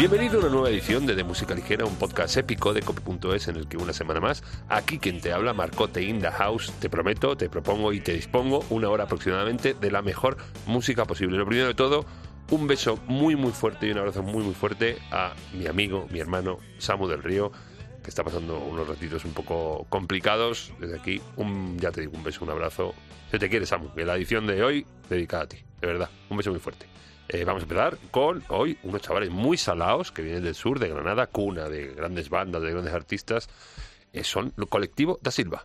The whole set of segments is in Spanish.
Bienvenido a una nueva edición de De Música Ligera, un podcast épico de Cope.es en el que una semana más, aquí quien te habla, Marcote in house, te prometo, te propongo y te dispongo una hora aproximadamente de la mejor música posible. Lo primero de todo, un beso muy muy fuerte y un abrazo muy muy fuerte a mi amigo, mi hermano Samu del Río, que está pasando unos ratitos un poco complicados. Desde aquí, un, ya te digo, un beso, un abrazo. Se te quiere, Samu, que la edición de hoy dedicada a ti, de verdad. Un beso muy fuerte. Eh, vamos a empezar con hoy unos chavales muy salados que vienen del sur, de Granada, cuna de grandes bandas, de grandes artistas. Eh, son el colectivo da Silva.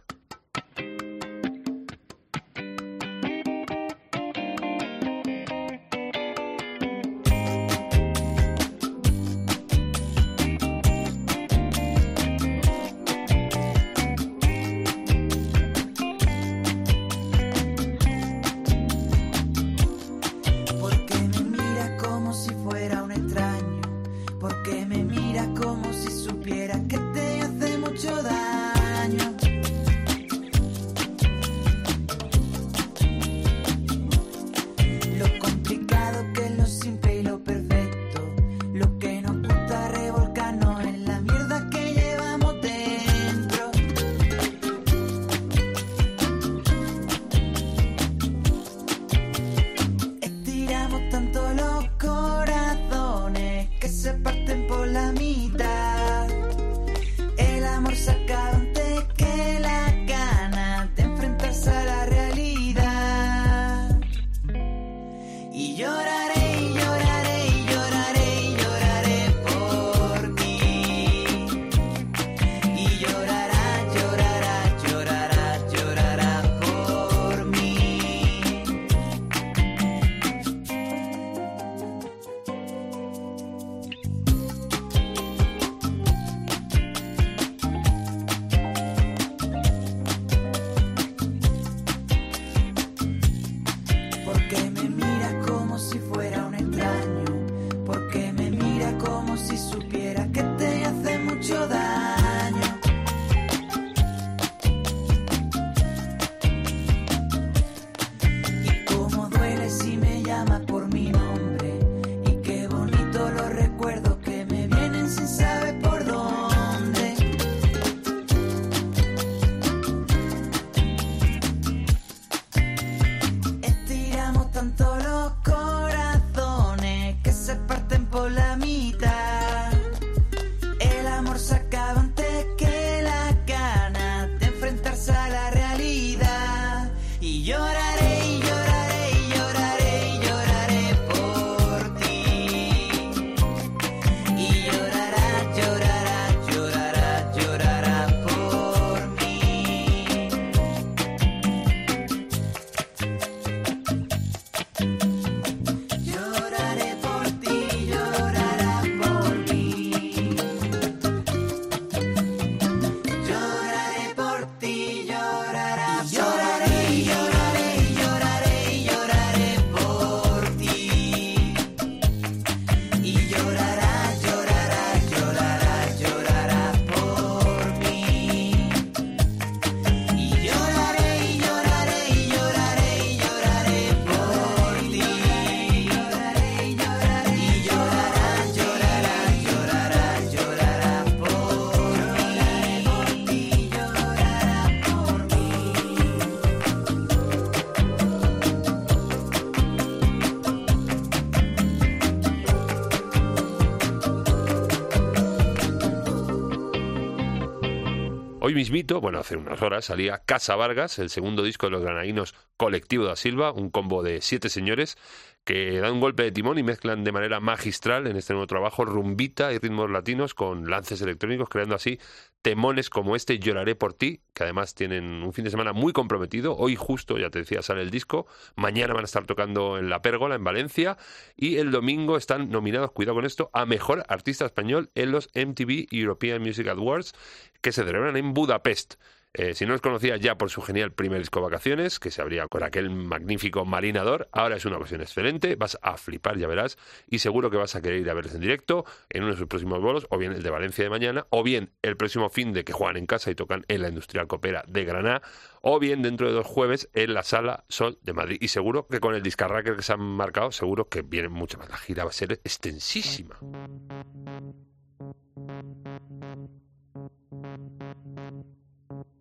Bueno, hace unas horas salía Casa Vargas, el segundo disco de los granadinos Colectivo da Silva, un combo de siete señores que dan un golpe de timón y mezclan de manera magistral en este nuevo trabajo rumbita y ritmos latinos con lances electrónicos, creando así temones como este Lloraré por ti, que además tienen un fin de semana muy comprometido. Hoy justo, ya te decía, sale el disco. Mañana van a estar tocando en La Pérgola, en Valencia. Y el domingo están nominados, cuidado con esto, a Mejor Artista Español en los MTV European Music Awards, que se celebran en Budapest. Eh, si no los conocía ya por su genial primer disco Vacaciones, que se abría con aquel magnífico Marinador, ahora es una ocasión excelente, vas a flipar, ya verás, y seguro que vas a querer ir a verles en directo en uno de sus próximos bolos, o bien el de Valencia de mañana, o bien el próximo fin de que juegan en casa y tocan en la Industrial Copera de Granada, o bien dentro de dos jueves en la Sala Sol de Madrid. Y seguro que con el discarracker que se han marcado, seguro que viene mucho más. La gira va a ser extensísima.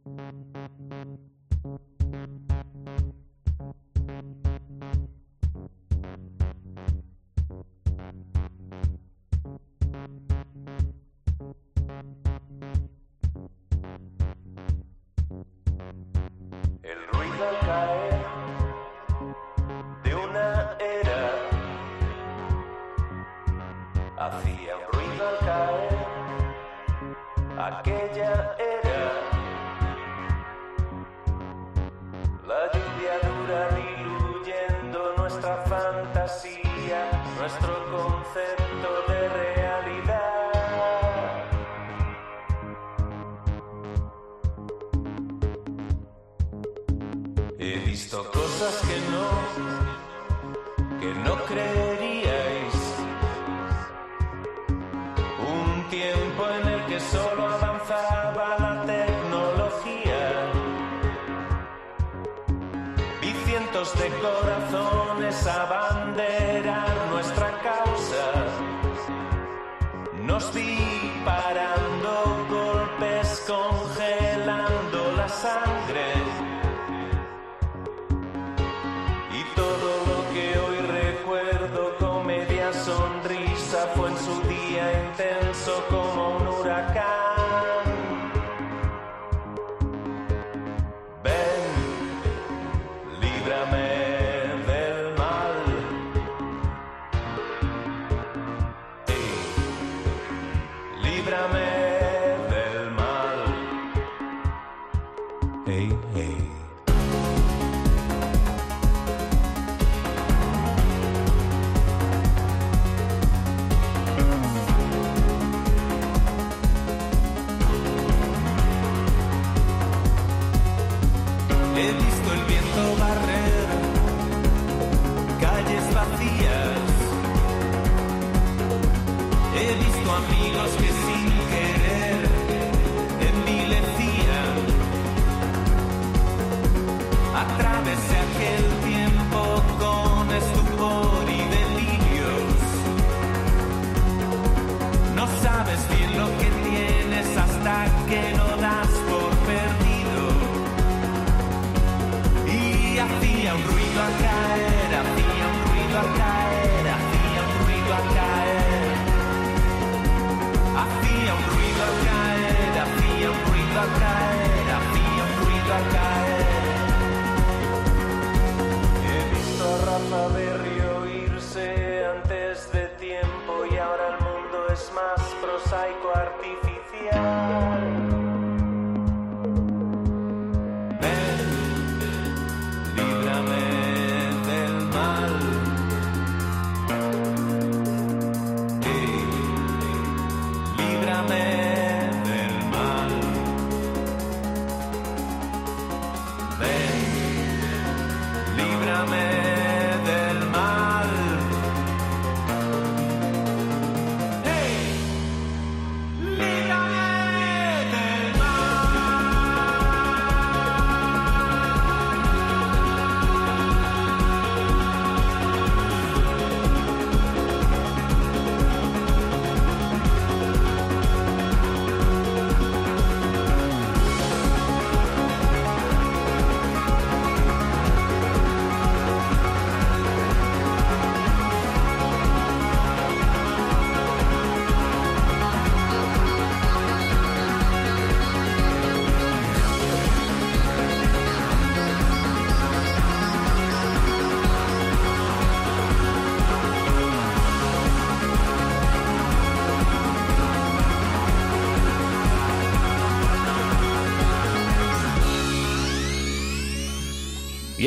El ruido al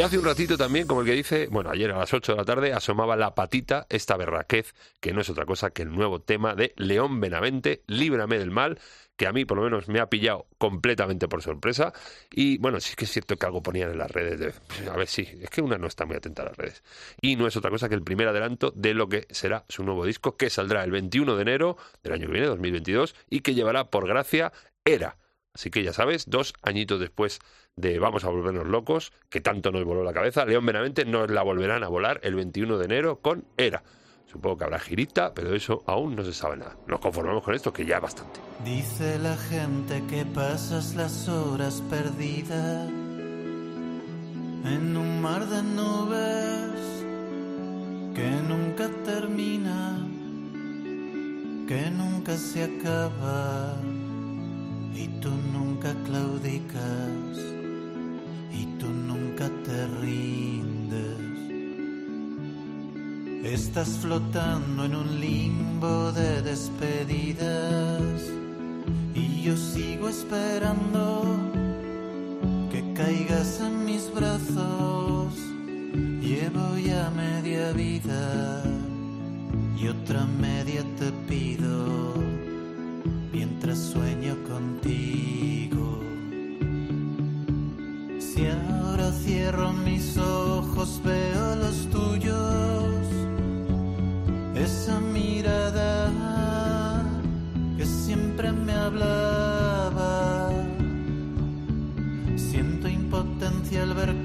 hace un ratito también, como el que dice, bueno, ayer a las 8 de la tarde asomaba la patita, esta berraquez, que no es otra cosa que el nuevo tema de León Benavente, Líbrame del mal, que a mí por lo menos me ha pillado completamente por sorpresa. Y bueno, sí que es cierto que algo ponían en las redes. De, a ver, sí, es que una no está muy atenta a las redes. Y no es otra cosa que el primer adelanto de lo que será su nuevo disco, que saldrá el 21 de enero del año que viene, 2022, y que llevará por gracia Era. Así que ya sabes, dos añitos después de Vamos a volvernos locos, que tanto nos voló la cabeza, León Benavente nos la volverán a volar el 21 de enero con Era. Supongo que habrá girita, pero eso aún no se sabe nada. Nos conformamos con esto, que ya es bastante. Dice la gente que pasas las horas perdidas en un mar de nubes que nunca termina, que nunca se acaba y tú nunca claudicas y tú nunca te rindes. Estás flotando en un limbo de despedidas y yo sigo esperando que caigas en mis brazos. Llevo ya media vida y otra media te pido mientras sueño contigo. Si ahora cierro mis ojos veo los tuyos, esa mirada que siempre me hablaba. Siento impotencia al ver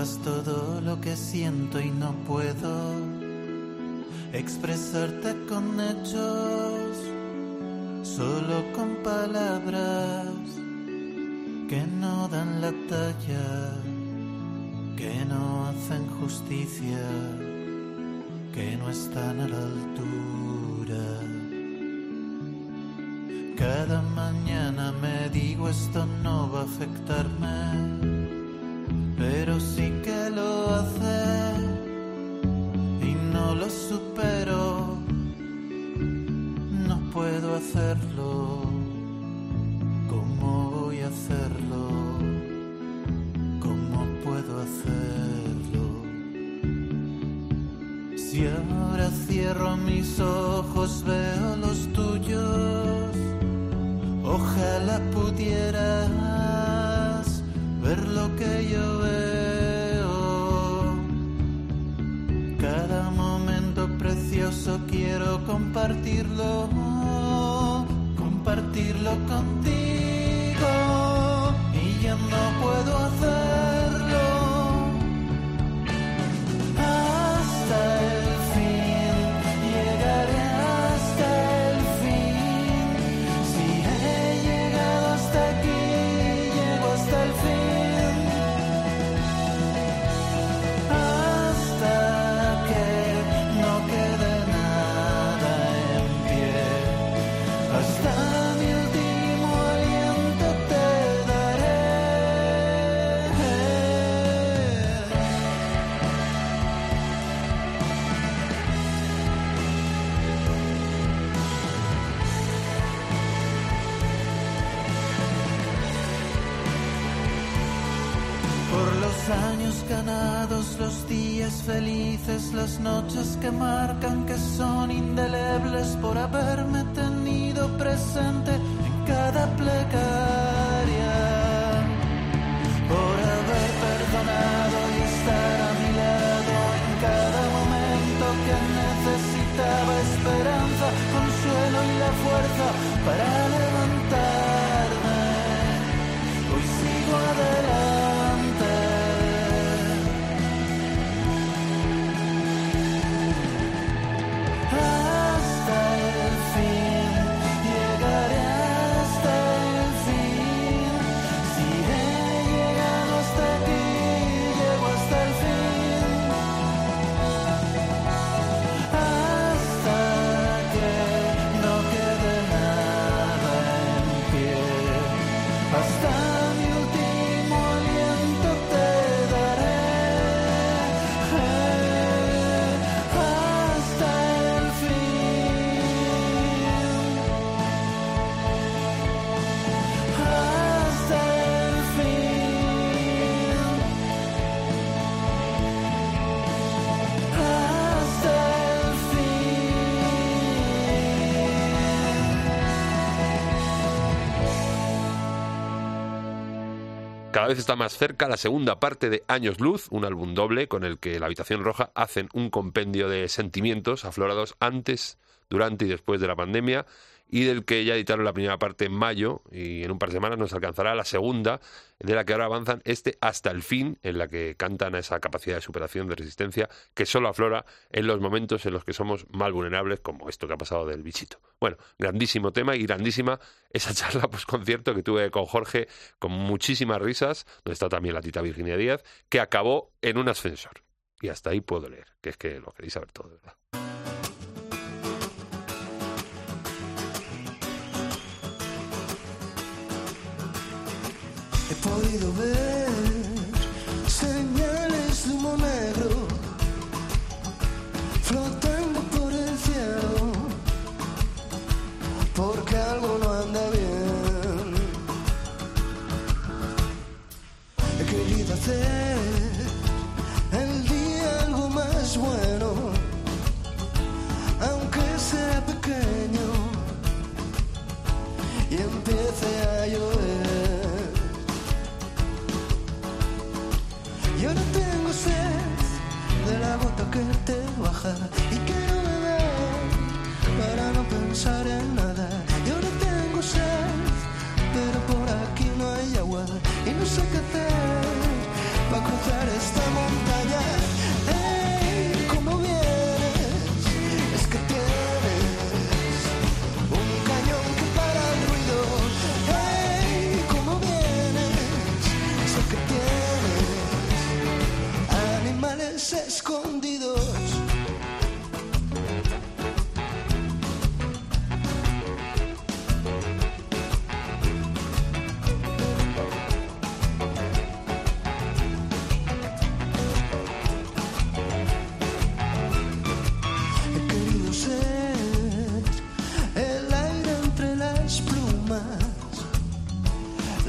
sepas todo lo que siento y no puedo expresarte con hechos, solo con palabras que no dan la talla, que no hacen justicia, que no están a la altura. Cada mañana me digo esto no va a afectarme años ganados, los días felices, las noches que marcan que son indelebles por haberme tenido presente en cada plegaria. Por haber perdonado y estar a mi lado en cada momento que necesitaba esperanza, consuelo y la fuerza para vez está más cerca la segunda parte de Años Luz, un álbum doble con el que la Habitación Roja hacen un compendio de sentimientos aflorados antes, durante y después de la pandemia y del que ya editaron la primera parte en mayo y en un par de semanas nos alcanzará la segunda, de la que ahora avanzan este hasta el fin, en la que cantan a esa capacidad de superación, de resistencia, que solo aflora en los momentos en los que somos más vulnerables, como esto que ha pasado del bichito. Bueno, grandísimo tema y grandísima esa charla pues concierto que tuve con Jorge, con muchísimas risas, donde está también la tita Virginia Díaz, que acabó en un ascensor. Y hasta ahí puedo leer, que es que lo queréis saber todo, ¿verdad? Podido ver te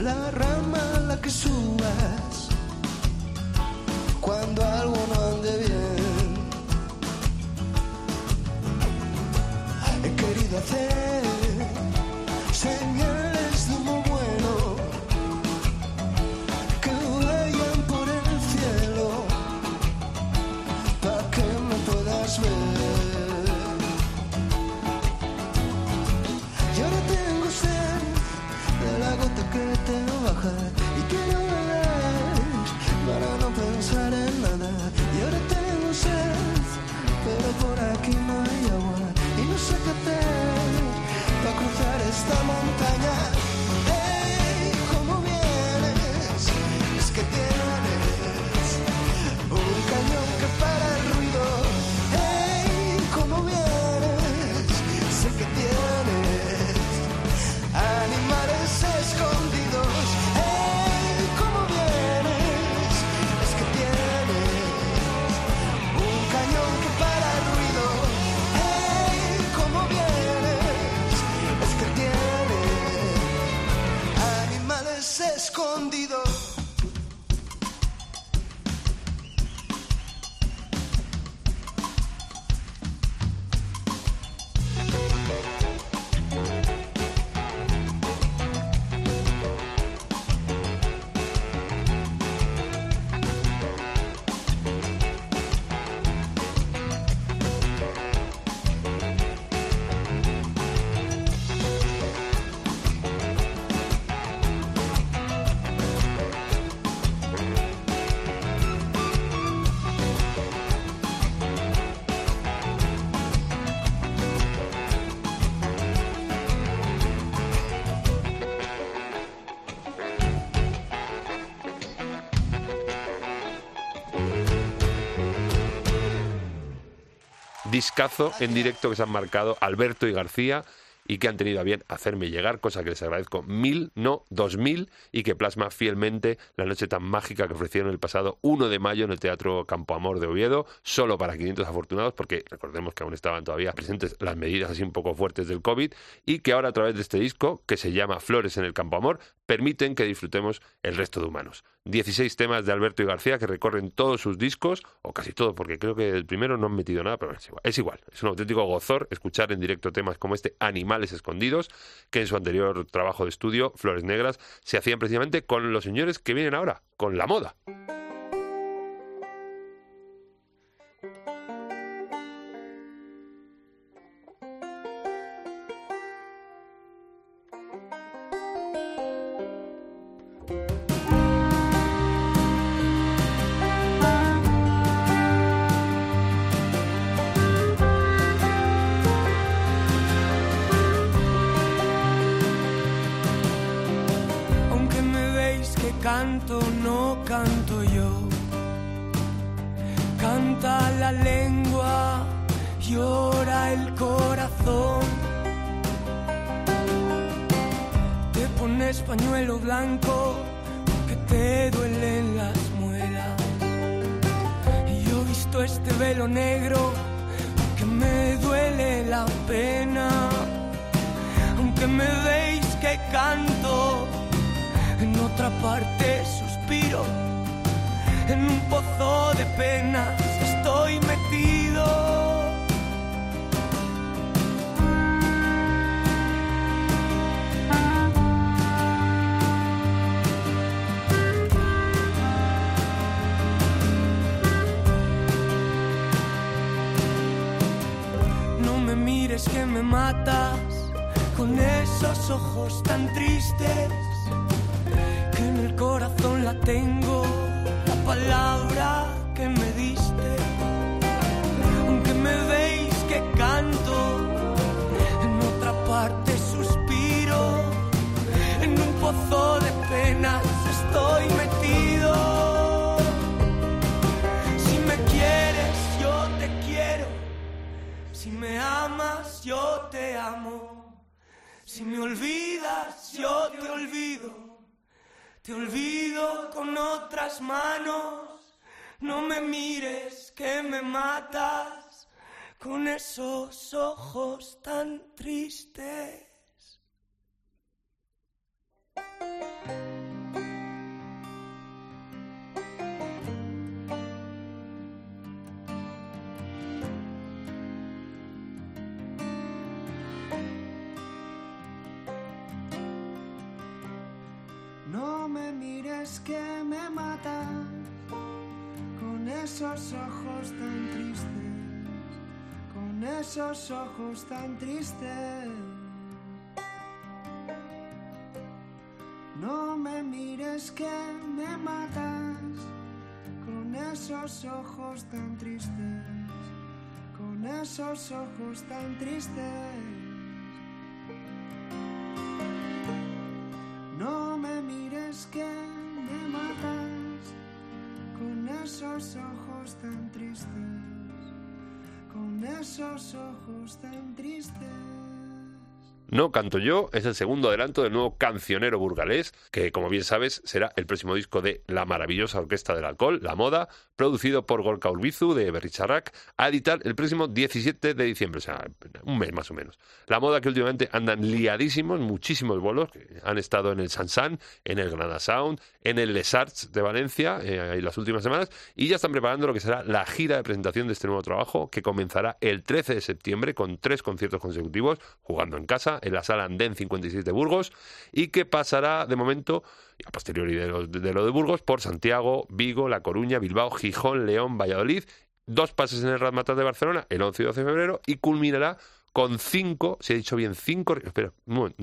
la rama a la que subas cruzar esta discazo en directo que se han marcado Alberto y García y que han tenido a bien hacerme llegar, cosa que les agradezco mil, no dos mil, y que plasma fielmente la noche tan mágica que ofrecieron el pasado 1 de mayo en el Teatro Campo Amor de Oviedo, solo para 500 afortunados, porque recordemos que aún estaban todavía presentes las medidas así un poco fuertes del COVID, y que ahora a través de este disco, que se llama Flores en el Campo Amor, permiten que disfrutemos el resto de humanos. 16 temas de Alberto y García que recorren todos sus discos, o casi todos, porque creo que el primero no han metido nada, pero es igual. Es igual, es un auténtico gozor escuchar en directo temas como este Animales Escondidos, que en su anterior trabajo de estudio, Flores Negras, se hacían precisamente con los señores que vienen ahora, con la moda. Esos ojos tan tristes que en el corazón la tengo, la palabra que me diste. Aunque me veis que canto, en otra parte suspiro, en un pozo de penas estoy metido. Si me quieres, yo te quiero. Si me amas, yo te amo. Si me olvidas, yo te olvido. Te olvido con otras manos. No me mires que me matas con esos ojos tan tristes. Esos ojos tan tristes, con esos ojos tan tristes. No me mires que me matas con esos ojos tan tristes, con esos ojos tan tristes. No me mires que esos ojos tan tristes, con esos ojos tan tristes. No canto yo es el segundo adelanto del nuevo cancionero burgalés, que como bien sabes será el próximo disco de la maravillosa Orquesta del Alcohol, La Moda, producido por Gorka Urbizu de Berricharrac, a editar el próximo 17 de diciembre, o sea, un mes más o menos. La Moda que últimamente andan liadísimos, muchísimos bolos, que han estado en el Sansan, en el Granada Sound, en el Les Arts de Valencia eh, en las últimas semanas, y ya están preparando lo que será la gira de presentación de este nuevo trabajo, que comenzará el 13 de septiembre con tres conciertos consecutivos, jugando en casa, en la sala Andén 56 de Burgos, y que pasará de momento, a posteriori de lo de, Burgos, por Santiago, Vigo, La Coruña, Bilbao, Gijón, León, Valladolid, dos pases en el Razmataz de Barcelona el 11 y 12 de febrero, y culminará con cinco, si he dicho bien, cinco, espera, no,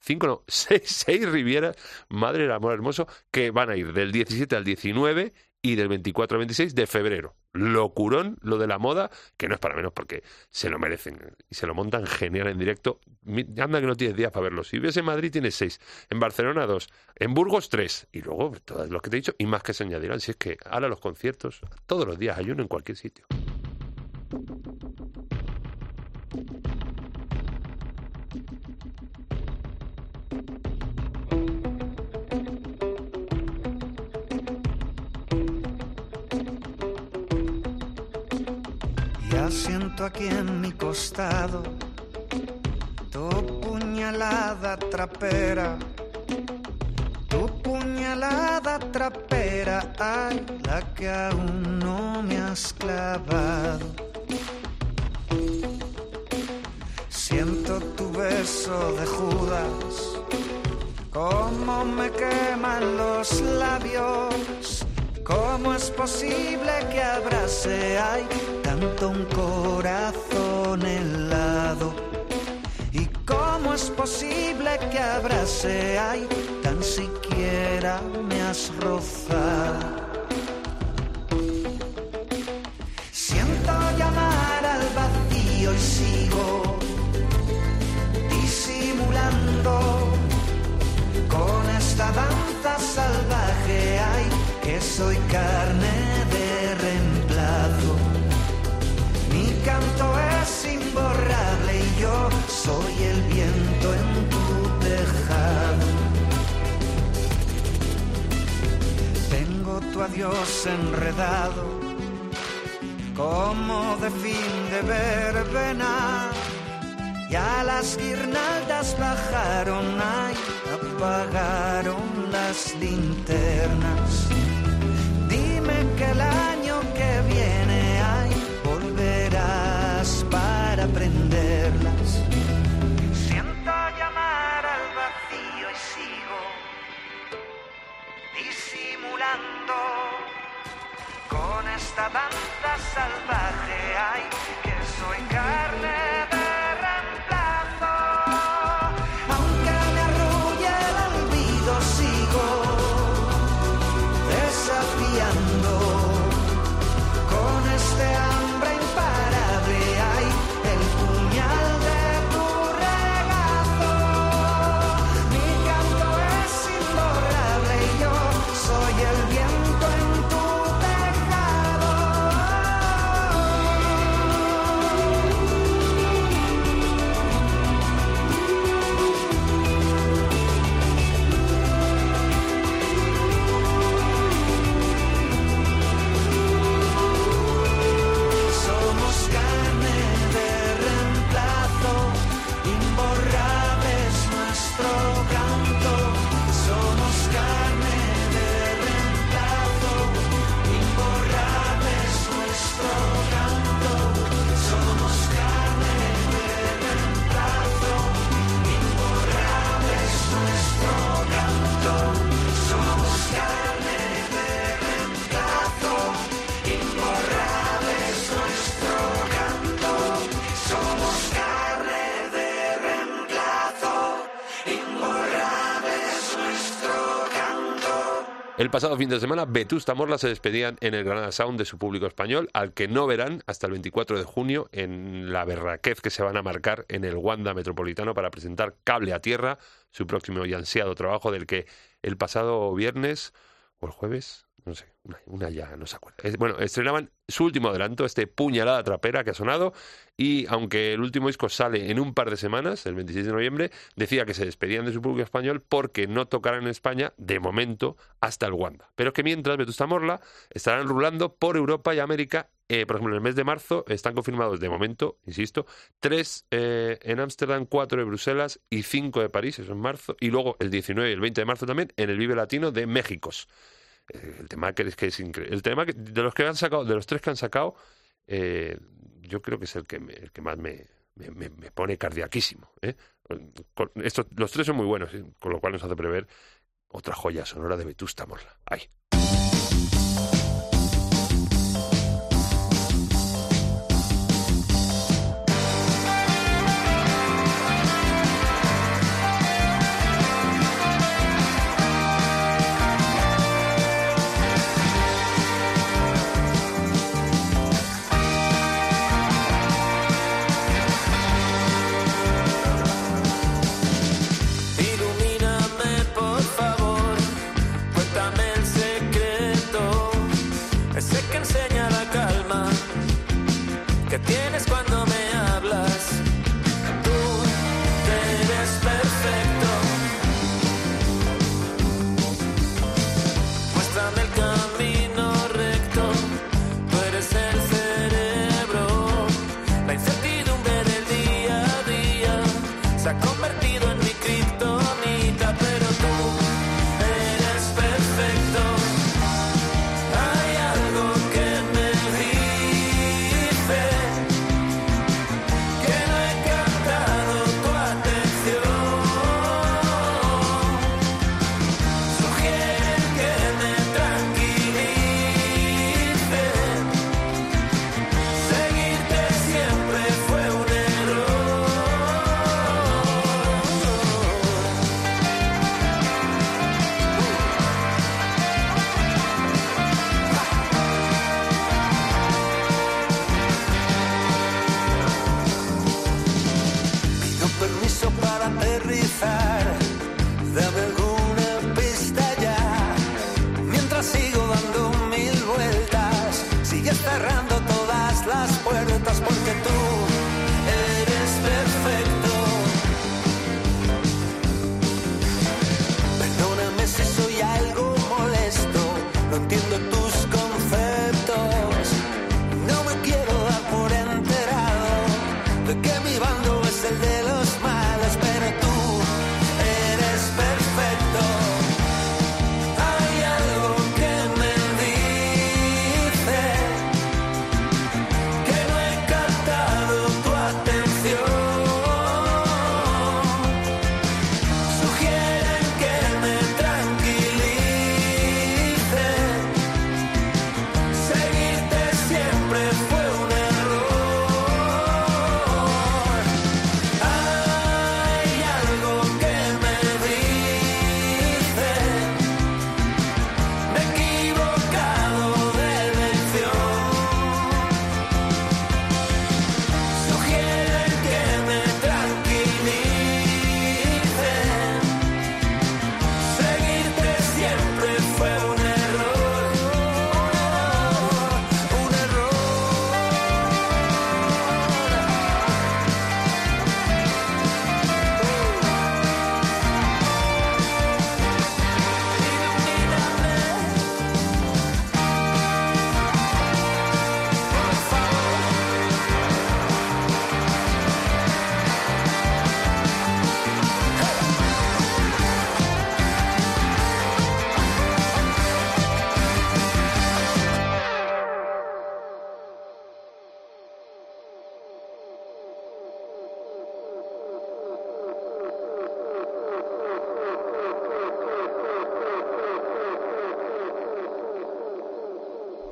cinco no, seis, seis Rivieras, madre del amor hermoso, que van a ir del 17 al 19 y del 24 al 26 de febrero. Locurón lo de la moda, que no es para menos porque se lo merecen y se lo montan genial en directo. Anda que no tienes días para verlo. Si vives en Madrid tienes seis, en Barcelona dos, en Burgos tres y luego todos los que te he dicho y más que se añadirán. Si es que ahora los conciertos, todos los días hay uno en cualquier sitio. Siento aquí en mi costado tu puñalada trapera puñalada trapera, ay, la que aún no me has clavado. Siento tu beso de Judas, cómo me queman los labios. ¿Cómo es posible que abrace hay tanto un corazón helado? ¿Y cómo es posible que abrace hay tan siquiera me has rozado? Siento llamar al vacío y sigo disimulando con esta danza salvaje. Ay, que soy carne soy el viento en tu tejado. Tengo tu adiós enredado como de fin de verbena. Ya las guirnaldas bajaron, ay, apagaron las linternas. Dime que el año que viene, ay, volverás para prenderlas. Con esta danza salvaje. Ay, que soy carne El pasado fin de semana, Vetusta Morla se despedían en el Granada Sound de su público español, al que no verán hasta el 24 de junio en la berraquez que se van a marcar en el Wanda Metropolitano para presentar Cable a Tierra, su próximo y ansiado trabajo del que el pasado viernes o el jueves, no sé, una, ya no se acuerda. Es- bueno, estrenaban su último adelanto, este Puñalada Trapera que ha sonado, y aunque el último disco sale en un par de semanas, el 26 de noviembre, decía que se despedían de su público español porque no tocarán en España, de momento, hasta el Wanda. Pero que mientras Vetusta Morla estarán rulando por Europa y América. eh, por ejemplo, en el mes de marzo están confirmados, de momento, insisto, tres eh, en Ámsterdam, cuatro en Bruselas y cinco de París, eso en marzo, y luego el 19 y el 20 de marzo también en el Vive Latino de México. El tema que es que es increíble. El tema que, de los que han sacado, de los tres que han sacado, eh, yo creo que es el que, me- el que más me, me, pone cardiaquísimo. ¿eh? Estos, los tres son muy buenos, ¿eh? con lo cual nos hace prever otra joya sonora de Vetusta Morla. Ay.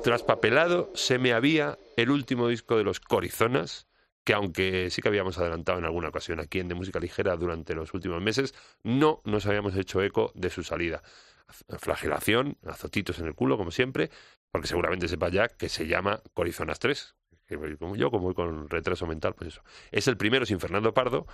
Traspapelado se me había el último disco de los Corizonas, que aunque sí que habíamos adelantado en alguna ocasión aquí en De Música Ligera durante los últimos meses, no nos habíamos hecho eco de su salida. Flagelación, azotitos en el culo, como siempre, porque seguramente sepa ya que se llama Corizonas 3. Como yo, como con retraso mental, pues eso. Es el primero sin Fernando Pardo,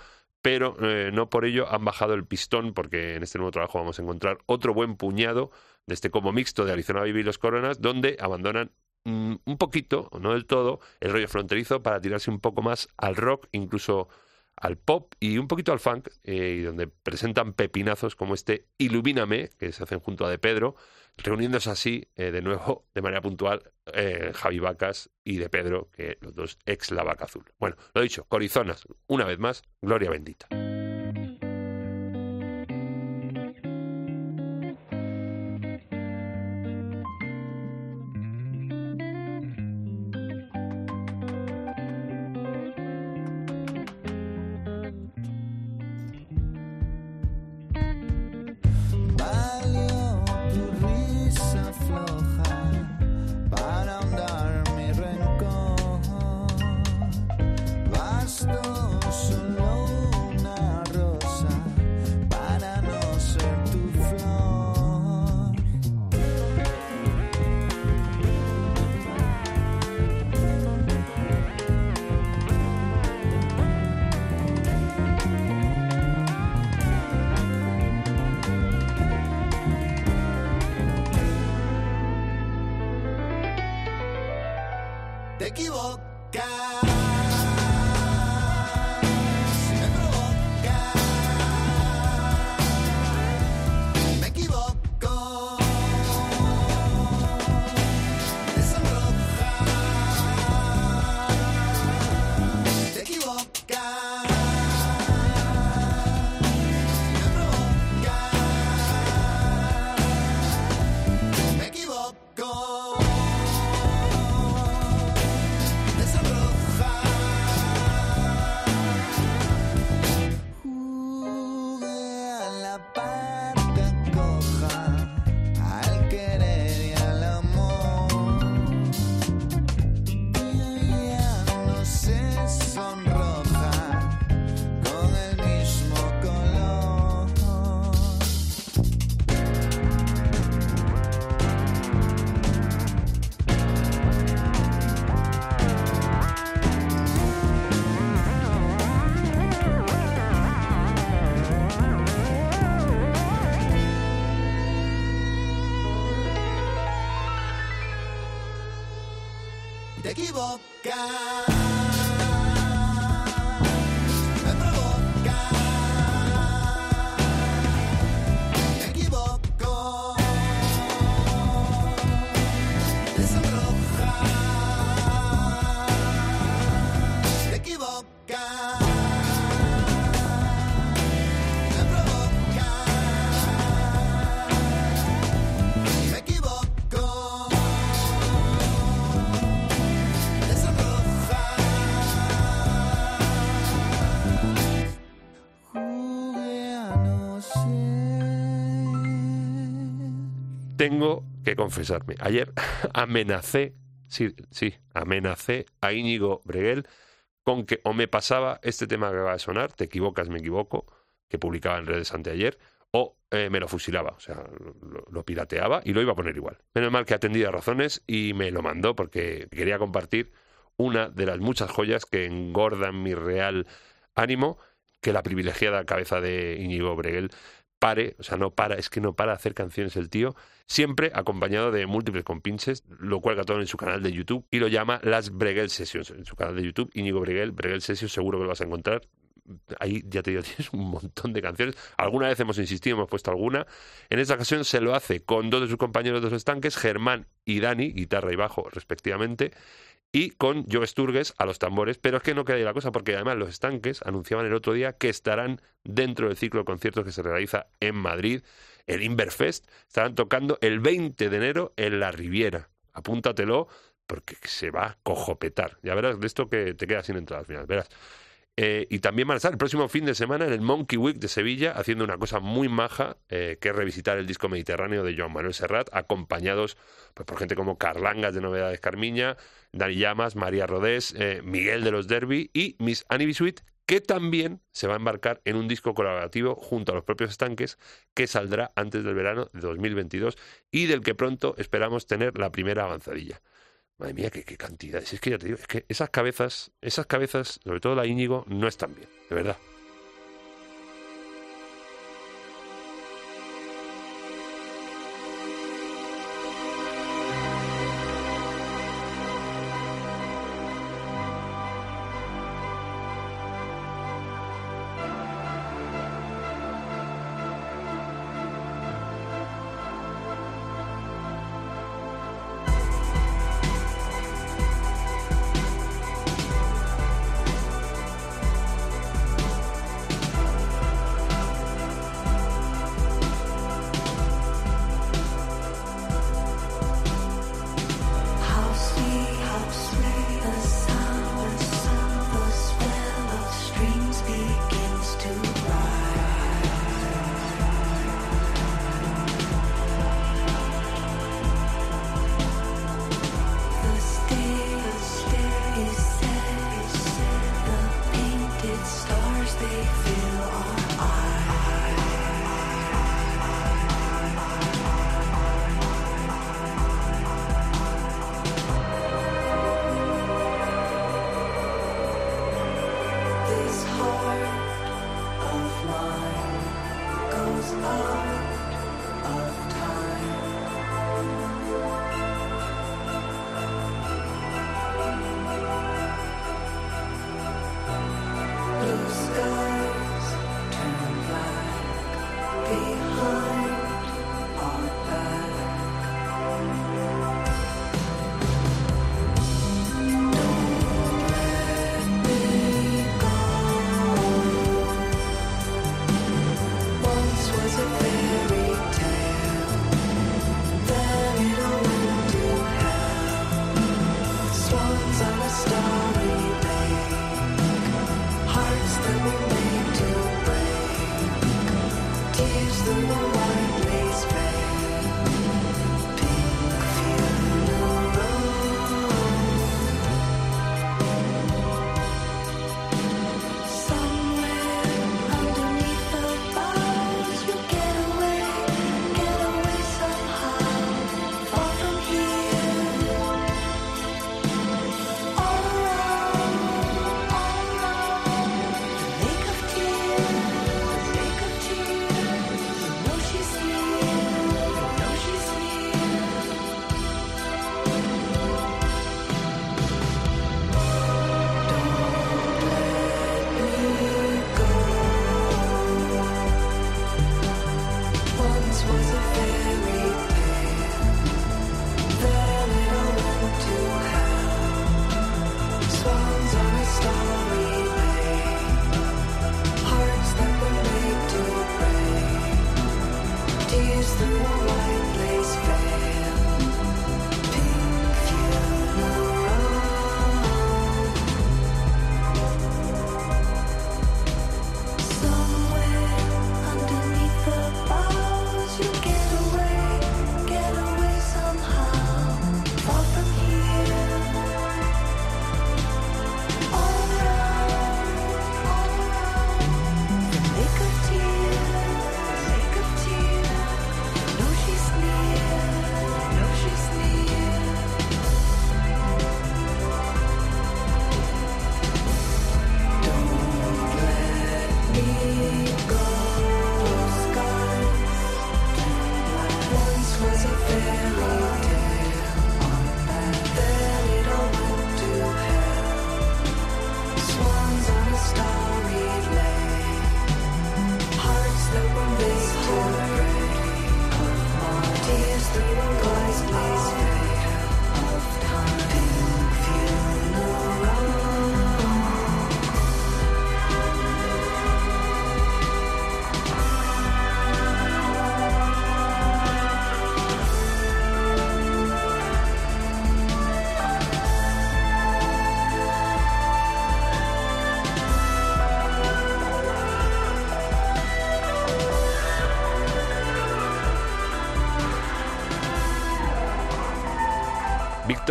pero eh, no por ello han bajado el pistón, porque en este nuevo trabajo vamos a encontrar otro buen puñado de este como mixto de Arizona Vivi y los Coronas, donde abandonan mm, un poquito, no del todo, el rollo fronterizo para tirarse un poco más al rock, incluso al pop y un poquito al funk, eh, y donde presentan pepinazos como este Ilumíname, que se hacen junto a De Pedro, reuniéndose así eh, de nuevo, de manera puntual, eh, Javi Vacas y De Pedro, que los dos ex La Vaca Azul. Bueno, lo dicho, Corizonas, una vez más, gloria bendita. Tengo que confesarme. Ayer amenacé, sí, sí, amenacé a Íñigo Breguel con que o me pasaba este tema que va a sonar, te equivocas, me equivoco, que publicaba en redes anteayer, o eh, me lo fusilaba, o sea, lo, pirateaba y lo iba a poner igual. Menos mal que atendí a razones y me lo mandó porque quería compartir una de las muchas joyas que engordan mi real ánimo, que la privilegiada cabeza de Íñigo Breguel pare, o sea, no para, es que no para hacer canciones el tío, siempre acompañado de múltiples compinches, lo cuelga todo en su canal de YouTube y lo llama las Breguel Sessions. En su canal de YouTube, Íñigo Breguel, Breguel Sessions, seguro que lo vas a encontrar. Ahí ya te digo, tienes un montón de canciones. Alguna vez hemos insistido, hemos puesto alguna. En esta ocasión se lo hace con dos de sus compañeros de los estanques, Germán y Dani, guitarra y bajo respectivamente, y con Joe Sturges a los tambores. Pero es que no queda ahí la cosa, porque además los estanques anunciaban el otro día que estarán dentro del ciclo de conciertos que se realiza en Madrid, el Inverfest. Estarán tocando el 20 de enero en la Riviera. Apúntatelo, porque se va a cojopetar. Ya verás de esto que te quedas sin entrada al final. Verás. Eh, y también van a estar el próximo fin de semana en el Monkey Week de Sevilla haciendo una cosa muy maja, eh, que es revisitar el disco mediterráneo de Joan Manuel Serrat, acompañados pues, por gente como Carlangas de Novedades Carmiña, Dani Llamas, María Rodés, eh, Miguel de los Derby y Miss Annie Bisuit, que también se va a embarcar en un disco colaborativo junto a los propios estanques que saldrá antes del verano de 2022 y del que pronto esperamos tener la primera avanzadilla. Madre mía, qué, qué cantidades. Es que ya te digo, es que esas cabezas, esas cabezas, sobre todo la Íñigo, no están bien, de verdad. Oh.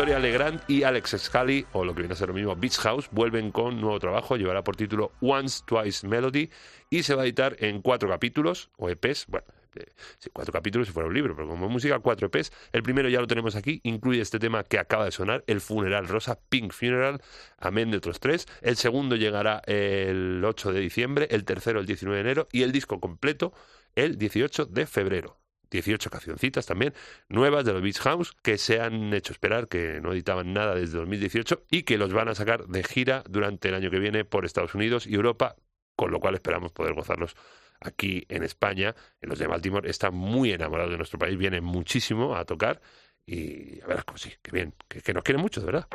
Victoria Legrand y Alex Scully, o lo que viene a ser lo mismo, Beach House, vuelven con nuevo trabajo, llevará por título Once Twice Melody y se va a editar en cuatro capítulos o EPs, bueno, eh, cuatro capítulos si fuera un libro, pero como música, cuatro EPs. El primero ya lo tenemos aquí, incluye este tema que acaba de sonar, El Funeral Rosa, Pink Funeral, amén de otros tres. El segundo llegará el 8 de diciembre, el tercero el 19 de enero y el disco completo el 18 de febrero. 18 cancioncitas también nuevas de los Beach House que se han hecho esperar, que no editaban nada desde 2018 y que los van a sacar de gira durante el año que viene por Estados Unidos y Europa, con lo cual esperamos poder gozarlos aquí en España. En los de Baltimore están muy enamorados de nuestro país, vienen muchísimo a tocar y a ver, como sí, que bien, que, que nos quieren mucho, de verdad.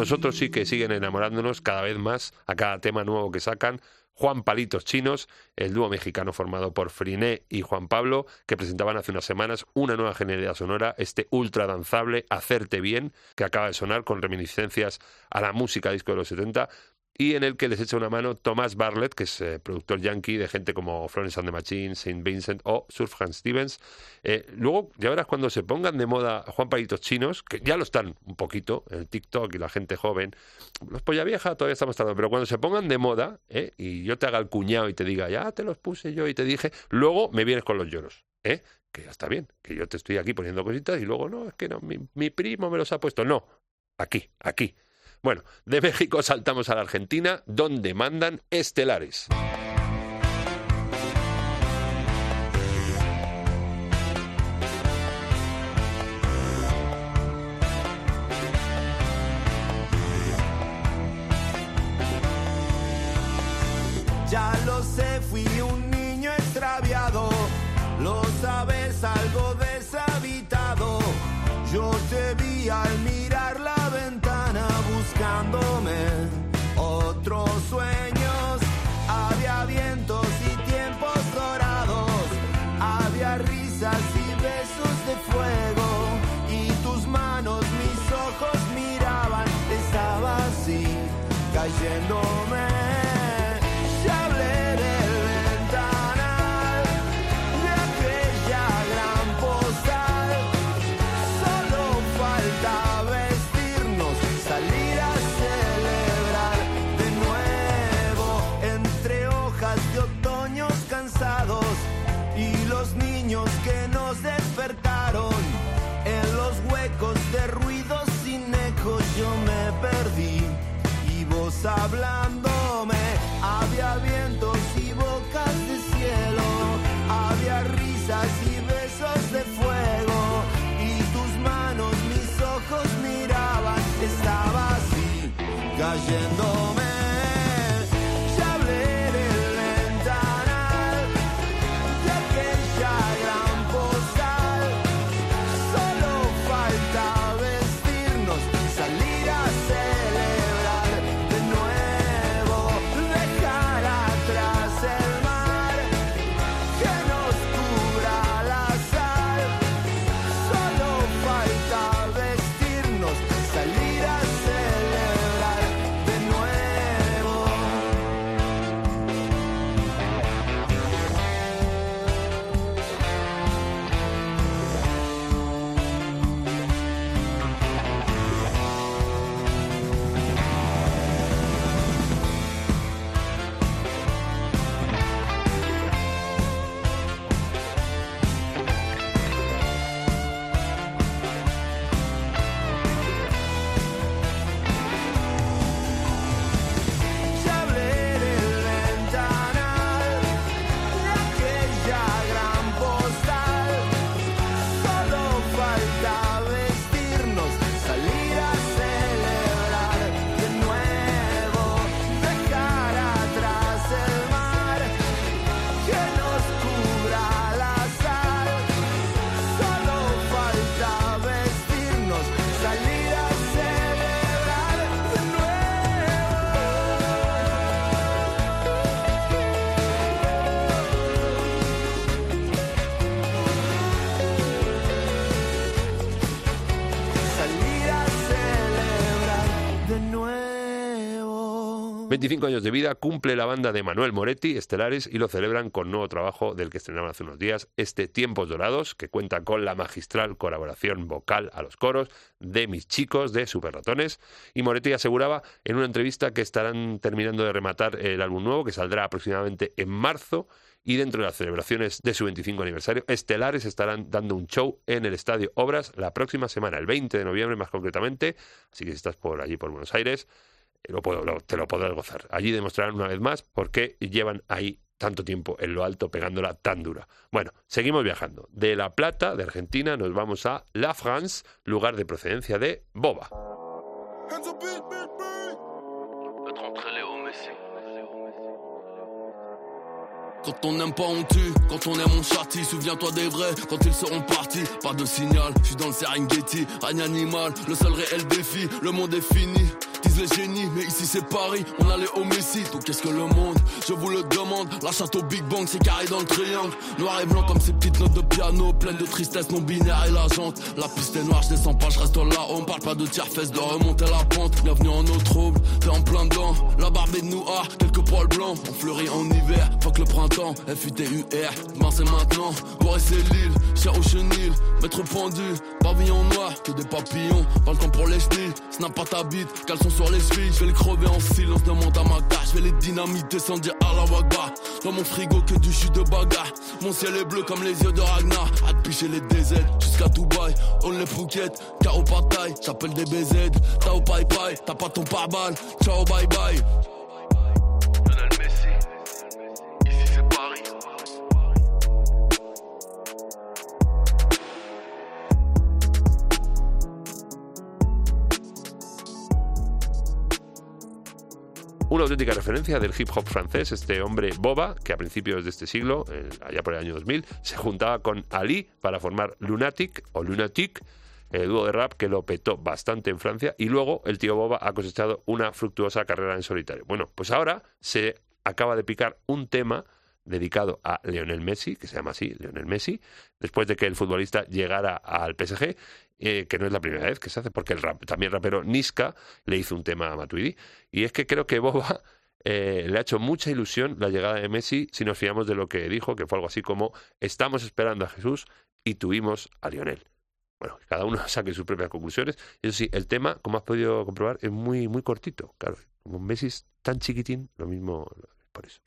Nosotros sí que siguen enamorándonos cada vez más a cada tema nuevo que sacan. Juan Palitos Chinos, el dúo mexicano formado por Friné y Juan Pablo, que presentaban hace unas semanas una nueva genialidad sonora, este ultra danzable Hacerte Bien, que acaba de sonar con reminiscencias a la música disco de los 70 y en el que les echa una mano Thomas Bartlett, que es eh, productor yankee de gente como Florence and the Machine, Saint Vincent o Surfhan Stevens. Eh, luego, ya verás cuando se pongan de moda Juan Palitos Chinos, que ya lo están un poquito, en el TikTok y la gente joven, los polla vieja todavía estamos tardando, pero cuando se pongan de moda eh, y yo te haga el cuñado y te diga, ya te los puse yo y te dije, luego me vienes con los lloros. ¿eh? Que ya está bien, que yo te estoy aquí poniendo cositas y luego no, es que no, mi primo me los ha puesto. No, aquí, aquí. Bueno, de México saltamos a la Argentina, donde mandan estelares. Hablándome había vientos y bocas de cielo había risas y besos de fuego y tus manos mis ojos miraban estaba así cayéndome 25 años de vida cumple la banda de Manuel Moretti, Estelares, y lo celebran con nuevo trabajo del que estrenaron hace unos días, este Tiempos Dorados, que cuenta con la magistral colaboración vocal a los coros de mis chicos de Super Ratones. Y Moretti aseguraba en una entrevista que estarán terminando de rematar el álbum nuevo, que saldrá aproximadamente en marzo. Y dentro de las celebraciones de su 25 aniversario, Estelares estarán dando un show en el Estadio Obras la próxima semana, el 20 de noviembre más concretamente. Así que si estás por allí, por Buenos Aires, te lo podrás gozar. Allí demostrarán una vez más por qué llevan ahí tanto tiempo en lo alto pegándola tan dura. Bueno, seguimos viajando. De La Plata, de Argentina, nos vamos a La France, lugar de procedencia de Boba. Quand on n'aime pas. Quand on aime. Souviens-toi des vrais quand ils seront partis. Pas de signal, animal, le seul réel défi. Le monde est fini. Les génies, mais ici c'est Paris. On allait au Messi. Donc qu'est-ce que le monde? Je vous le demande. La château Big Bang, c'est carré dans le triangle. Noir et blanc comme ces petites notes de piano. Pleines de tristesse non binaire et la jante. La piste est noire, je descends pas, je reste là. On parle pas de tiers-fesses, de remonter la pente. Bienvenue en eau trouble, t'es en plein dedans. La barbe est de noir, quelques poils blancs. On fleurit en hiver, que le printemps. FUTUR, demain c'est maintenant. Boris c'est l'île, cher au chenil. Maître pendu, pavillon noir, que des papillons. Pas le temps pour les chenilles, snap pas ta bite, caleçon sur les. Je vais les crever en silence, demande à ma carte. Je vais les dynamiter sans dire à la wagba. Dans mon frigo que du jus de bagarre. Mon ciel est bleu comme les yeux de Ragnar. À picher les DZ jusqu'à Dubaï. On les Phuket, KO Pataille, j'appelle des BZ. Tao Pai Pai, t'as pas ton pare-balles. Ciao bye bye. Un auténtica referencia del hip hop francés, este hombre Boba, que a principios de este siglo, eh, allá por el año 2000, se juntaba con Ali para formar Lunatic o Lunatic, el dúo de rap que lo petó bastante en Francia y luego el tío Boba ha cosechado una fructuosa carrera en solitario. Bueno, pues ahora se acaba de picar un tema dedicado a Lionel Messi, que se llama así, Lionel Messi, después de que el futbolista llegara al PSG, eh, que no es la primera vez que se hace, porque el rap, también rapero Niska le hizo un tema a Matuidi. Y es que creo que Boba eh, le ha hecho mucha ilusión la llegada de Messi si nos fiamos de lo que dijo, que fue algo así como estamos esperando a Jesús y tuvimos a Lionel. Bueno, cada uno saque sus propias conclusiones. Eso sí, el tema, como has podido comprobar, es muy, muy cortito. Claro, como Messi es tan chiquitín, lo mismo por eso.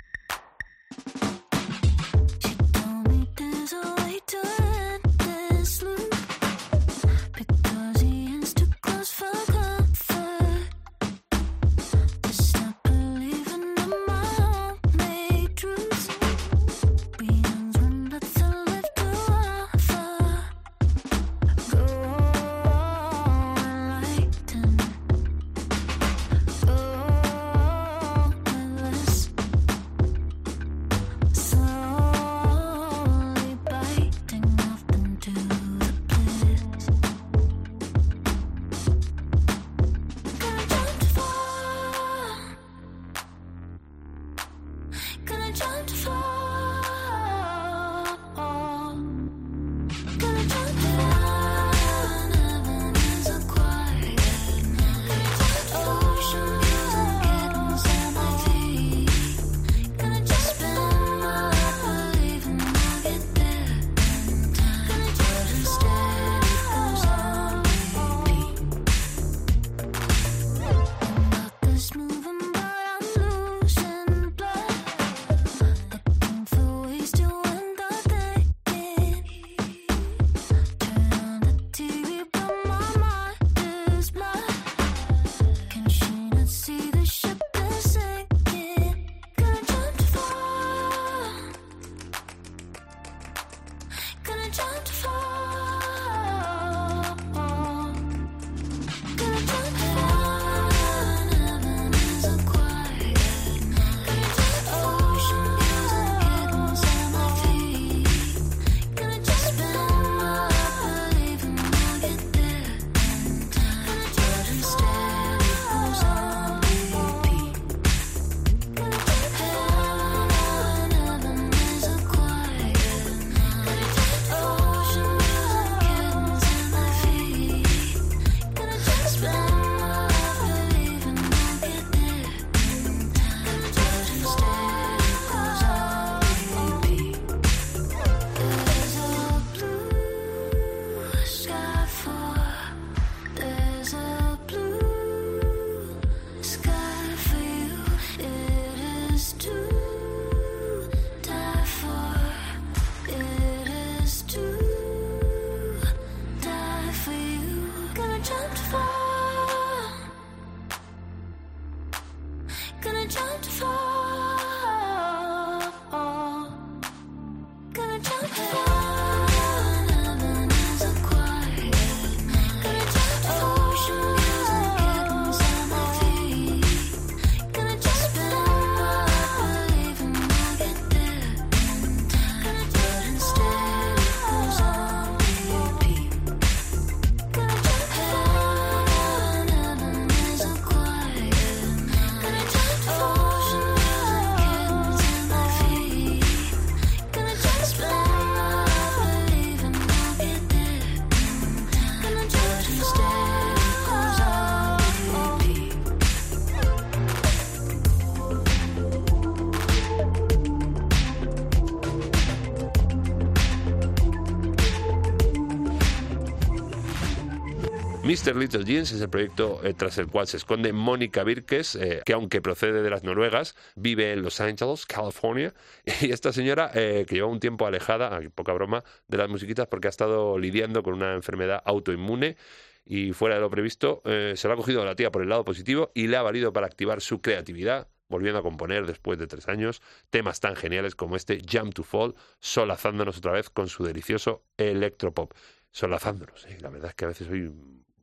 Mr. Little Jeans es el proyecto eh, tras el cual se esconde Mónica Birkes, eh, que aunque procede de las Noruegas, vive en Los Angeles, California. Y esta señora, eh, que lleva un tiempo alejada, poca broma, de las musiquitas porque ha estado lidiando con una enfermedad autoinmune y fuera de lo previsto, eh, se lo ha cogido la tía por el lado positivo y le ha valido para activar su creatividad, volviendo a componer después de tres años temas tan geniales como este Jump to Fall, solazándonos otra vez con su delicioso electropop. Solazándonos, la verdad es que a veces soy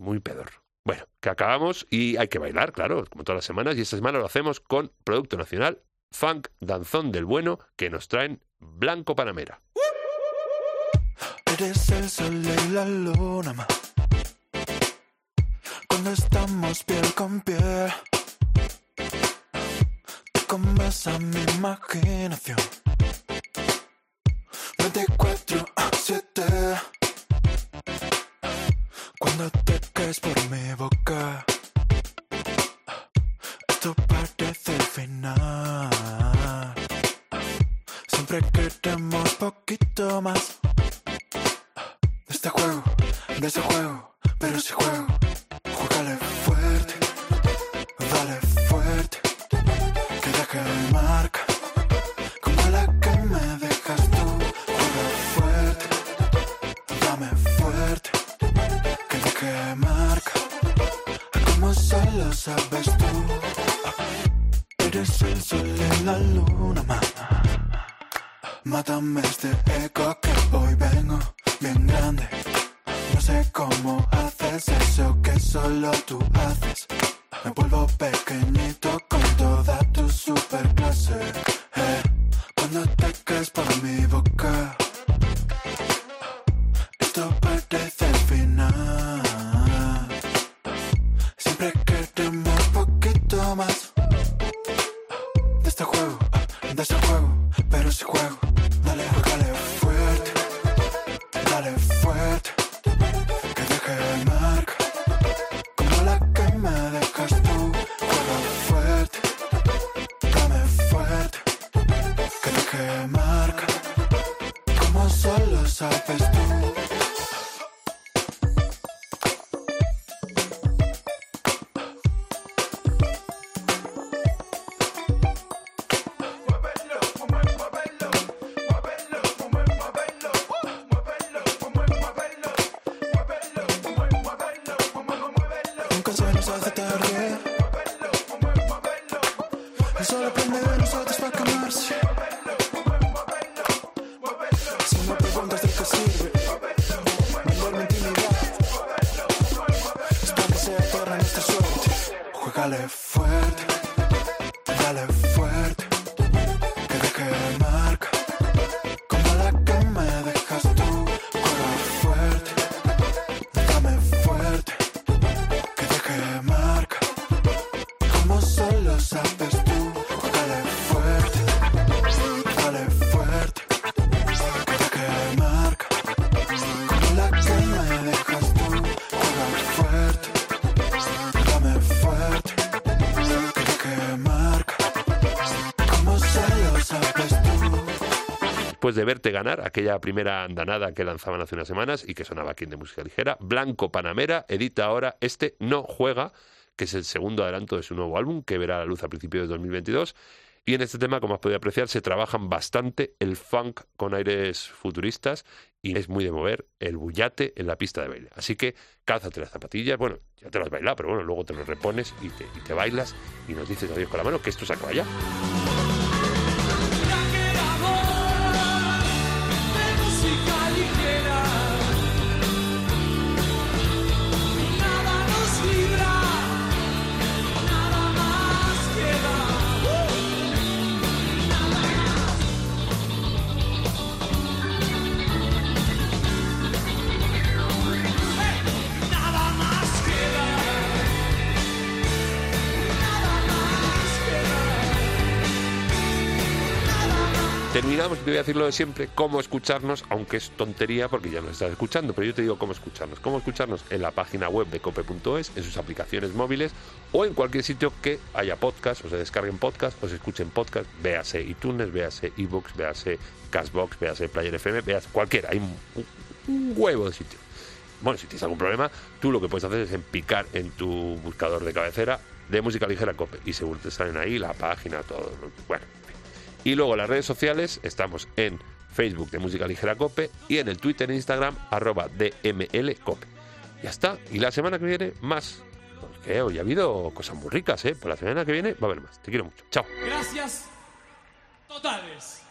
muy pedorro. Bueno, que acabamos y hay que bailar, claro, como todas las semanas, y esta semana lo hacemos con Producto Nacional, Funk Danzón del Bueno, que nos traen Blanco Panamera. Eres el sol y la luna, ma. Cuando estamos piel con piel, te comes mi imaginación. 24 a 7. Cuando te caes por mi boca, esto parece el final. Siempre queremos poquito más de este juego, de ese juego, pero si juego, juégale fuerte, dale fuerte, que deje marca, sabes tú, eres el sol y la luna, ma. Mátame este eco que hoy vengo bien grande. No sé cómo haces eso que solo tú haces. Me vuelvo pequeñito con toda este juego, de ese juego, pero si juego, De verte ganar aquella primera andanada que lanzaban hace unas semanas y que sonaba aquí de música ligera, Blanco Panamera edita ahora este No Juega, que es el segundo adelanto de su nuevo álbum, que verá la luz a principios de 2022. Y en este tema, como has podido apreciar, se trabajan bastante el funk con aires futuristas y es muy de mover el bullate en la pista de baile. Así que cálzate las zapatillas, bueno, ya te las has bailado, pero bueno, luego te los repones y te, y te bailas y nos dices adiós con la mano, que esto se acaba ya. Queda. Terminamos, te voy a decir lo de siempre, cómo escucharnos, aunque es tontería porque ya nos estás escuchando, pero yo te digo cómo escucharnos. Cómo escucharnos en la página web de cope.es, en sus aplicaciones móviles o en cualquier sitio que haya podcast, o se descarguen podcast, o se escuchen podcast, véase iTunes, véase ebooks, véase Cashbox, véase Player FM, véase cualquiera, hay un, huevo de sitios. Bueno, si tienes algún problema, tú lo que puedes hacer es en picar en tu buscador de cabecera de música ligera cope y seguro te salen ahí la página, todo. ¿no? Bueno. Y luego las redes sociales estamos en Facebook de Música Ligera Cope y en el Twitter e Instagram arroba DML Cope. Ya está. Y la semana que viene más. Porque hoy ha habido cosas muy ricas, ¿eh? Por la semana que viene va a haber más. Te quiero mucho. Chao. Gracias totales.